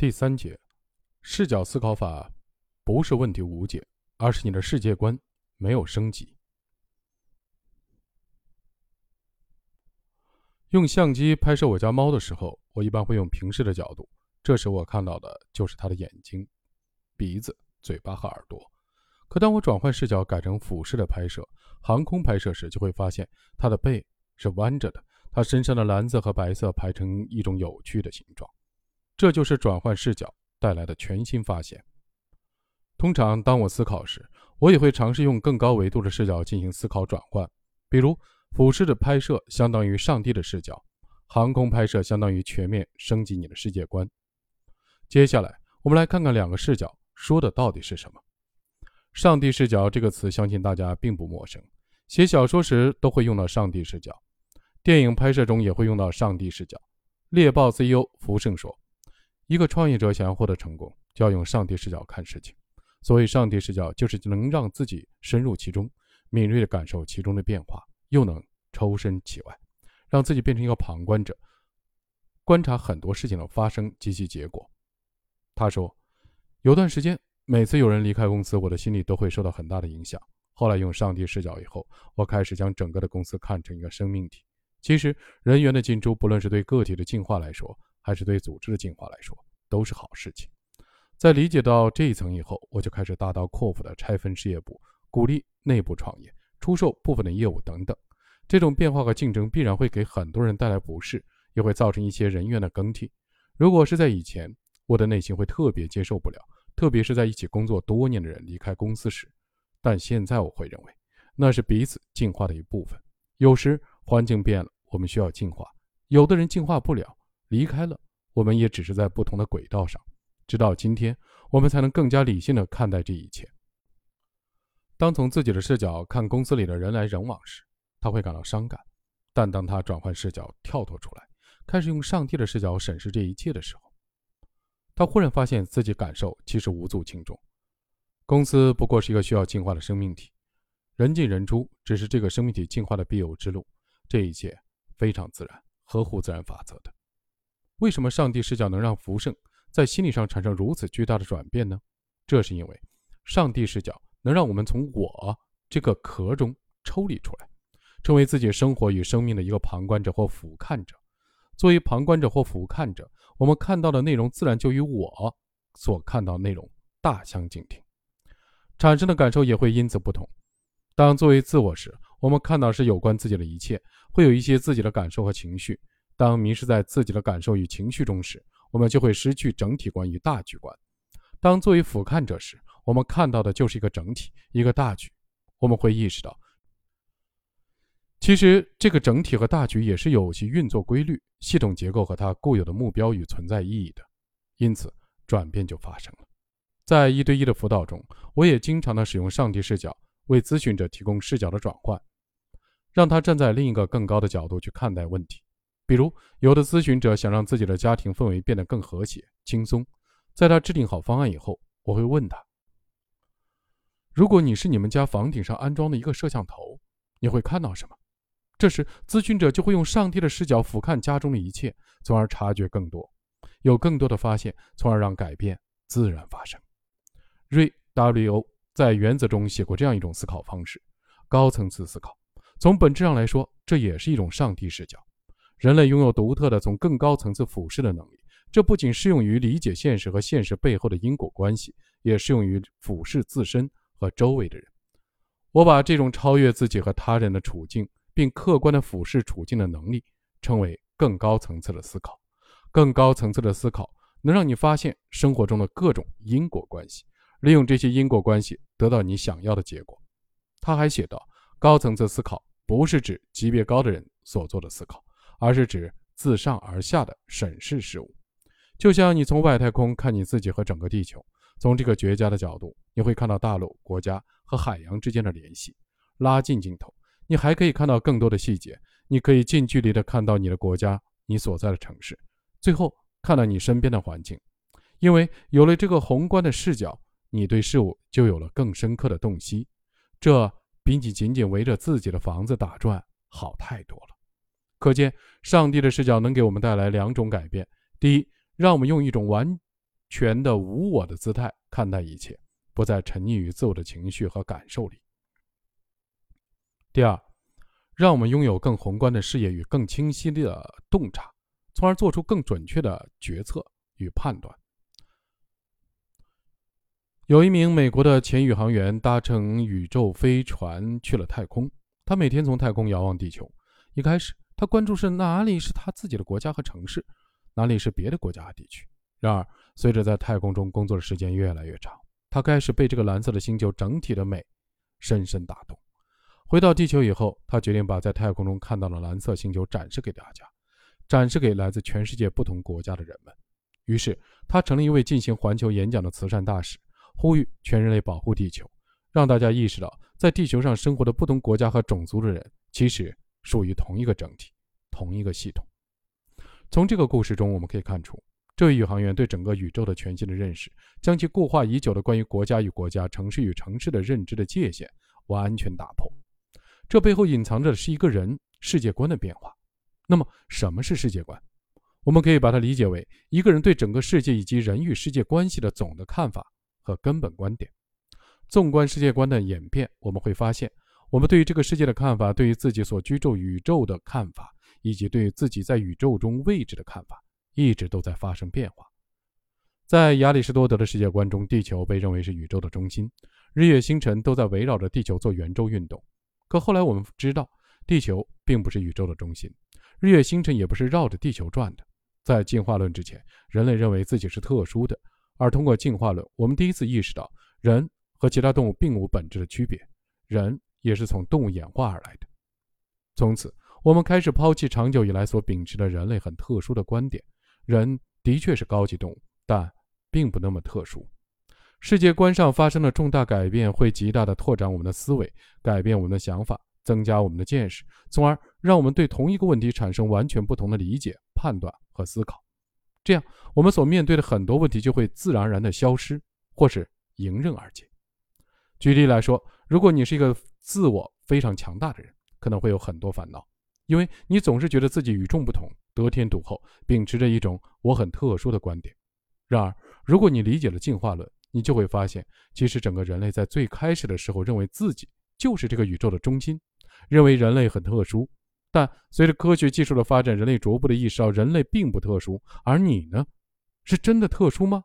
第三节，视角思考法不是问题无解，而是你的世界观没有升级。用相机拍摄我家猫的时候，我一般会用平视的角度，这时我看到的就是它的眼睛、鼻子、嘴巴和耳朵。可当我转换视角改成俯视的拍摄，航空拍摄时，就会发现它的背是弯着的，它身上的蓝色和白色排成一种有趣的形状。这就是转换视角带来的全新发现。通常，当我思考时，我也会尝试用更高维度的视角进行思考转换。比如，俯视的拍摄相当于上帝的视角，航空拍摄相当于全面升级你的世界观。接下来，我们来看看两个视角说的到底是什么。上帝视角这个词，相信大家并不陌生。写小说时都会用到上帝视角，电影拍摄中也会用到上帝视角。猎豹 CEO 福盛说。一个创业者想要获得成功，就要用上帝视角看事情。所谓上帝视角，就是能让自己深入其中，敏锐地感受其中的变化，又能抽身其外，让自己变成一个旁观者，观察很多事情的发生及其结果。他说，有段时间，每次有人离开公司，我的心里都会受到很大的影响。后来用上帝视角以后，我开始将整个的公司看成一个生命体。其实，人员的进出，不论是对个体的进化来说，还是对组织的进化来说，都是好事情。在理解到这一层以后，我就开始大刀阔斧地拆分事业部，鼓励内部创业，出售部分的业务等等。这种变化和竞争必然会给很多人带来不适，也会造成一些人员的更替。如果是在以前，我的内心会特别接受不了，特别是在一起工作多年的人离开公司时。但现在我会认为，那是彼此进化的一部分。有时环境变了，我们需要进化；有的人进化不了。离开了，我们也只是在不同的轨道上。直到今天，我们才能更加理性的看待这一切。当从自己的视角看公司里的人来人往时，他会感到伤感；但当他转换视角，跳脱出来，开始用上帝的视角审视这一切的时候，他忽然发现自己感受其实无足轻重。公司不过是一个需要进化的生命体，人进人出只是这个生命体进化的必由之路。这一切非常自然，合乎自然法则的。为什么上帝视角能让福盛在心理上产生如此巨大的转变呢？这是因为，上帝视角能让我们从我这个壳中抽离出来，成为自己生活与生命的一个旁观者或俯瞰者。作为旁观者或俯瞰者，我们看到的内容自然就与我所看到内容大相径庭，产生的感受也会因此不同。当作为自我时，我们看到是有关自己的一切，会有一些自己的感受和情绪。当迷失在自己的感受与情绪中时，我们就会失去整体观与大局观。当作为俯瞰者时，我们看到的就是一个整体，一个大局。我们会意识到，其实这个整体和大局也是有其运作规律、系统结构和它固有的目标与存在意义的。因此，转变就发生了。在一对一的辅导中，我也经常的使用上帝视角为咨询者提供视角的转换，让他站在另一个更高的角度去看待问题。比如，有的咨询者想让自己的家庭氛围变得更和谐、轻松，在他制定好方案以后，我会问他：“如果你是你们家房顶上安装的一个摄像头，你会看到什么？”这时，咨询者就会用上帝的视角俯瞰家中的一切，从而察觉更多，有更多的发现，从而让改变自然发生。瑞 W.O 在《原则》中写过这样一种思考方式：高层次思考。从本质上来说，这也是一种上帝视角。人类拥有独特的从更高层次俯视的能力，这不仅适用于理解现实和现实背后的因果关系，也适用于俯视自身和周围的人。我把这种超越自己和他人的处境，并客观的俯视处境的能力，称为更高层次的思考。更高层次的思考能让你发现生活中的各种因果关系，利用这些因果关系得到你想要的结果。他还写道：高层次思考不是指级别高的人所做的思考。而是指自上而下的审视事物，就像你从外太空看你自己和整个地球，从这个绝佳的角度，你会看到大陆、国家和海洋之间的联系。拉近镜头，你还可以看到更多的细节。你可以近距离的看到你的国家、你所在的城市，最后看到你身边的环境。因为有了这个宏观的视角，你对事物就有了更深刻的洞悉。这比你仅仅围着自己的房子打转好太多了。可见，上帝的视角能给我们带来两种改变：第一，让我们用一种完全的无我的姿态看待一切，不再沉溺于自我的情绪和感受里。第二，让我们拥有更宏观的视野与更清晰的洞察，从而做出更准确的决策与判断。有一名美国的前宇航员搭乘宇宙飞船去了太空，他每天从太空遥望地球。一开始，他关注是哪里是他自己的国家和城市，哪里是别的国家和地区。然而，随着在太空中工作的时间越来越长，他开始被这个蓝色的星球整体的美深深打动。回到地球以后，他决定把在太空中看到的蓝色星球展示给大家，展示给来自全世界不同国家的人们。于是，他成了一位进行环球演讲的慈善大使。呼吁全人类保护地球，让大家意识到，在地球上生活的不同国家和种族的人，其实属于同一个整体、同一个系统。从这个故事中，我们可以看出，这位宇航员对整个宇宙的全新的认识，将其固化已久的关于国家与国家、城市与城市的认知的界限完全打破。这背后隐藏着的是一个人世界观的变化。那么，什么是世界观？我们可以把它理解为一个人对整个世界以及人与世界关系的总的看法。和根本观点。纵观世界观的演变，我们会发现，我们对于这个世界的看法，对于自己所居住宇宙的看法，以及对自己在宇宙中位置的看法，一直都在发生变化。在亚里士多德的世界观中，地球被认为是宇宙的中心，日月星辰都在围绕着地球做圆周运动。可后来我们知道，地球并不是宇宙的中心，日月星辰也不是绕着地球转的。在进化论之前，人类认为自己是特殊的。而通过进化论，我们第一次意识到人和其他动物并无本质的区别，人也是从动物演化而来的。从此，我们开始抛弃长久以来所秉持的人类很特殊的观点：人的确是高级动物，但并不那么特殊。世界观上发生了重大改变，会极大的拓展我们的思维，改变我们的想法，增加我们的见识，从而让我们对同一个问题产生完全不同的理解、判断和思考。这样，我们所面对的很多问题就会自然而然的消失，或是迎刃而解。举例来说，如果你是一个自我非常强大的人，可能会有很多烦恼，因为你总是觉得自己与众不同、得天独厚，秉持着一种我很特殊的观点。然而，如果你理解了进化论，你就会发现，其实整个人类在最开始的时候认为自己就是这个宇宙的中心，认为人类很特殊。但随着科学技术的发展，人类逐步的意识到人类并不特殊，而你呢，是真的特殊吗？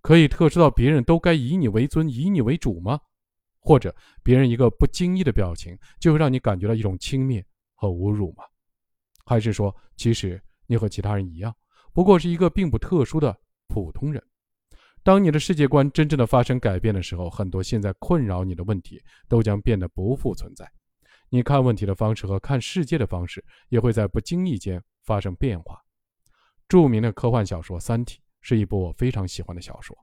可以特殊到别人都该以你为尊、以你为主吗？或者别人一个不经意的表情就会让你感觉到一种轻蔑和侮辱吗？还是说，其实你和其他人一样，不过是一个并不特殊的普通人？当你的世界观真正的发生改变的时候，很多现在困扰你的问题都将变得不复存在。你看问题的方式和看世界的方式也会在不经意间发生变化。著名的科幻小说《三体》是一部我非常喜欢的小说，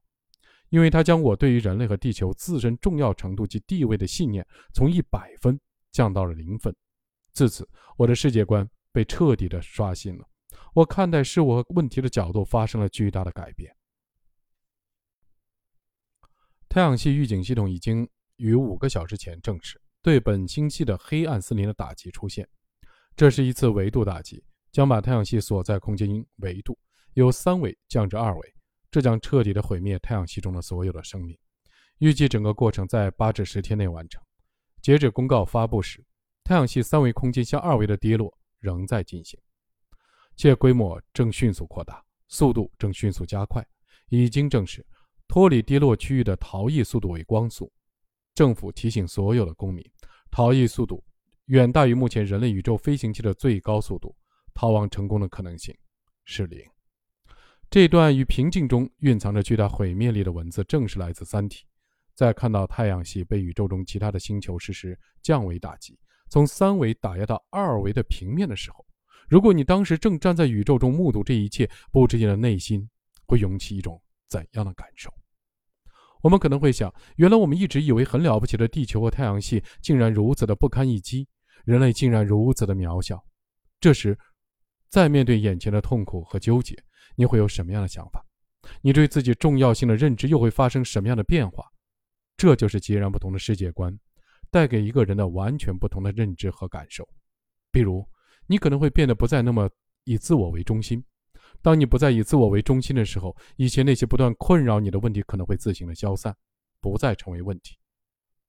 因为它将我对于人类和地球自身重要程度及地位的信念从一百分降到了零分。自此，我的世界观被彻底的刷新了，我看待事物和问题的角度发生了巨大的改变。太阳系预警系统已经于五个小时前证实。对本星系的黑暗森林的打击出现，这是一次维度打击，将把太阳系所在空间维度由三维降至二维，这将彻底的毁灭太阳系中的所有的生命。预计整个过程在八至十天内完成。截止公告发布时，太阳系三维空间向二维的跌落仍在进行，且规模正迅速扩大，速度正迅速加快。已经证实，脱离跌落区域的逃逸速度为光速。政府提醒所有的公民，逃逸速度远大于目前人类宇宙飞行器的最高速度，逃亡成功的可能性是零。这段与平静中蕴藏着巨大毁灭力的文字，正是来自《三体》。在看到太阳系被宇宙中其他的星球实施降维打击，从三维打压到二维的平面的时候，如果你当时正站在宇宙中目睹这一切，不知你的内心会涌起一种怎样的感受？我们可能会想，原来我们一直以为很了不起的地球和太阳系，竟然如此的不堪一击，人类竟然如此的渺小。这时，再面对眼前的痛苦和纠结，你会有什么样的想法？你对自己重要性的认知又会发生什么样的变化？这就是截然不同的世界观，带给一个人的完全不同的认知和感受。比如，你可能会变得不再那么以自我为中心，当你不再以自我为中心的时候，以前那些不断困扰你的问题可能会自行的消散，不再成为问题。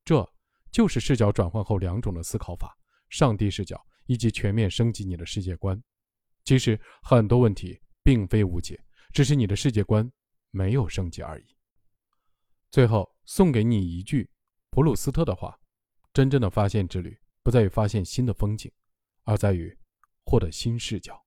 这就是视角转换后两种的思考法：上帝视角以及全面升级你的世界观。其实很多问题并非无解，只是你的世界观没有升级而已。最后送给你一句普鲁斯特的话：真正的发现之旅不在于发现新的风景，而在于获得新视角。